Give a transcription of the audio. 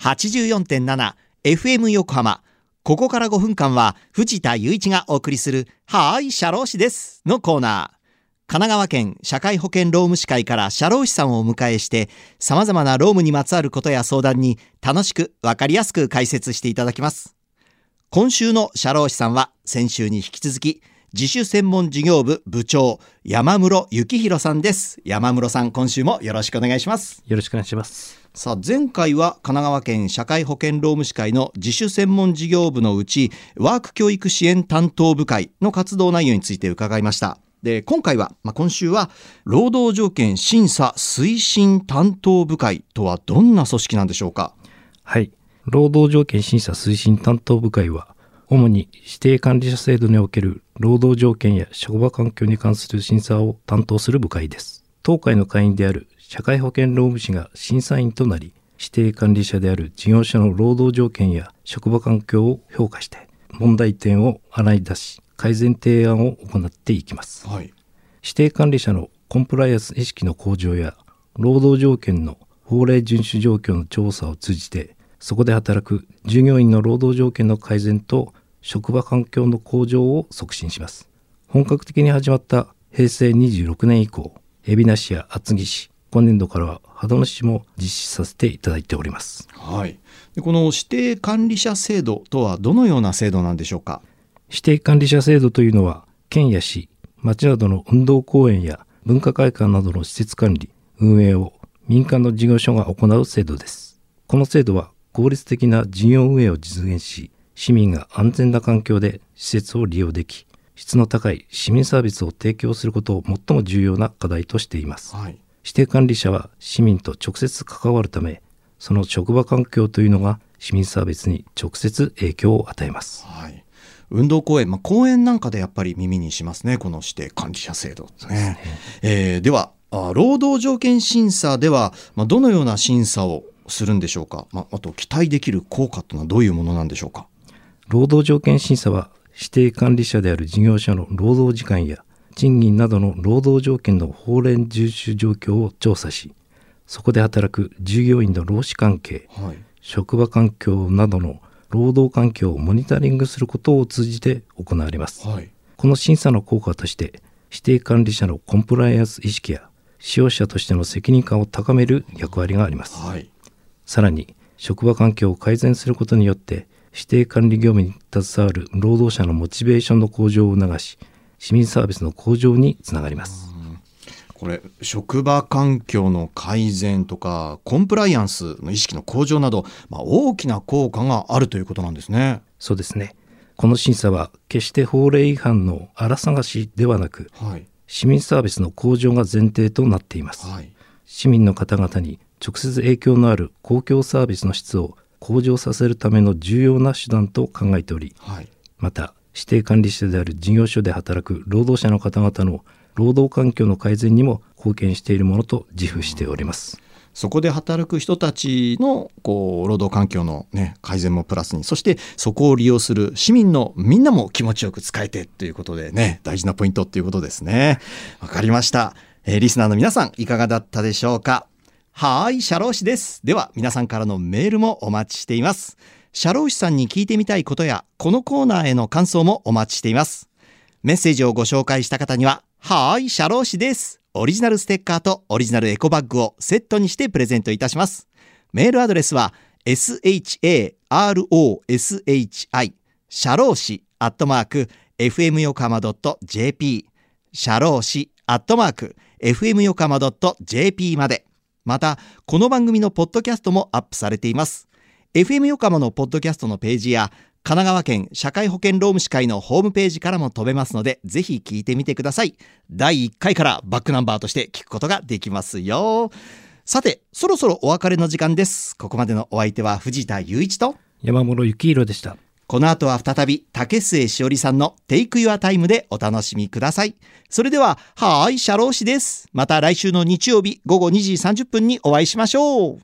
84.7FM 横浜。ここから5分間は藤田雄一がお送りするはーい、社労士ですのコーナー。神奈川県社会保険労務士会から社労士さんをお迎えして様々な労務にまつわることや相談に楽しくわかりやすく解説していただきます。今週の社労士さんは先週に引き続き自主専門事業部部長山室幸弘さんです。山室さん今週もよろしくお願いします。よろしくお願いします。さあ前回は神奈川県社会保険労務士会の自主専門事業部のうちワーク教育支援担当部会の活動内容について伺いました。で今回は、まあ、今週は労働条件審査推進担当部会とはどんな組織なんでしょうか？はい。労働条件審査推進担当部会は主に指定管理者制度における労働条件や職場環境に関する審査を担当する部会です。当会の会員である社会保険労務士が審査員となり、指定管理者である事業者の労働条件や職場環境を評価して、問題点を洗い出し、改善提案を行っていきます。はい、指定管理者のコンプライアンス意識の向上や、労働条件の法令遵守状況の調査を通じて、そこで働く従業員の労働条件の改善と職場環境の向上を促進します。本格的に始まった平成26年以降、海老名市や厚木市、今年度からは秦野市も実施させていただいております。はい。でこの指定管理者制度とはどのような制度なんでしょうか？指定管理者制度というのは、県や市、町などの運動公園や文化会館などの施設管理、運営を民間の事業所が行う制度です。この制度は効率的な事業運営を実現し、市民が安全な環境で施設を利用でき、質の高い市民サービスを提供することを最も重要な課題としています。はい、指定管理者は市民と直接関わるため、その職場環境というのが市民サービスに直接影響を与えます。はい、運動公園、まあ、公園なんかでやっぱり耳にしますね、この指定管理者制度ですね。で、ねえー、ではあ、労働条件審査では、まあ、どのような審査をするんでしょうか、まあ、あと期待できる効果というのはどういうものなんでしょうか。労働条件審査は指定管理者である事業者の労働時間や賃金などの労働条件の法令遵守状況を調査しそこで働く従業員の労使関係、はい、職場環境などの労働環境をモニタリングすることを通じて行われます、はい、この審査の効果として指定管理者のコンプライアンス意識や使用者としての責任感を高める役割があります、はい、さらに職場環境を改善することによって指定管理業務に携わる労働者のモチベーションの向上を促し市民サービスの向上につながります。これ職場環境の改善とかコンプライアンスの意識の向上など、まあ、大きな効果があるということなんですね。そうですね。この審査は決して法令違反の荒探しではなく、はい、市民サービスの向上が前提となっています、はい、市民の方々に直接影響のある公共サービスの質を向上させるための重要な手段と考えており、はい、また指定管理者である事業所で働く労働者の方々の労働環境の改善にも貢献しているものと自負しております。そこで働く人たちのこう労働環境の、ね、改善もプラスにそしてそこを利用する市民のみんなも気持ちよく使えてということでね大事なポイントっていうことですね。わかりました、えー、リスナーの皆さんいかがだったでしょうか？はい、社労士です。では、皆さんからのメールもお待ちしています。社労士さんに聞いてみたいことや、このコーナーへの感想もお待ちしています。メッセージをご紹介した方には、はい、社労士です。オリジナルステッカーとオリジナルエコバッグをセットにしてプレゼントいたします。メールアドレスは、sharoshi、社労士、アットマーク、fm 横浜 .jp、社労士、アットマーク、fm 横浜 .jp まで。また、この番組のポッドキャストもアップされています。FM 横浜のポッドキャストのページや、神奈川県社会保険労務士会のホームページからも飛べますので、ぜひ聞いてみてください。第1回からバックナンバーとして聞くことができますよ。さて、そろそろお別れの時間です。ここまでのお相手は藤田雄一と山室幸宏でした。この後は再び竹末しおりさんのテイクユアタイムでお楽しみください。それでは、はーい、シャロー氏です。また来週の日曜日午後2時30分にお会いしましょう。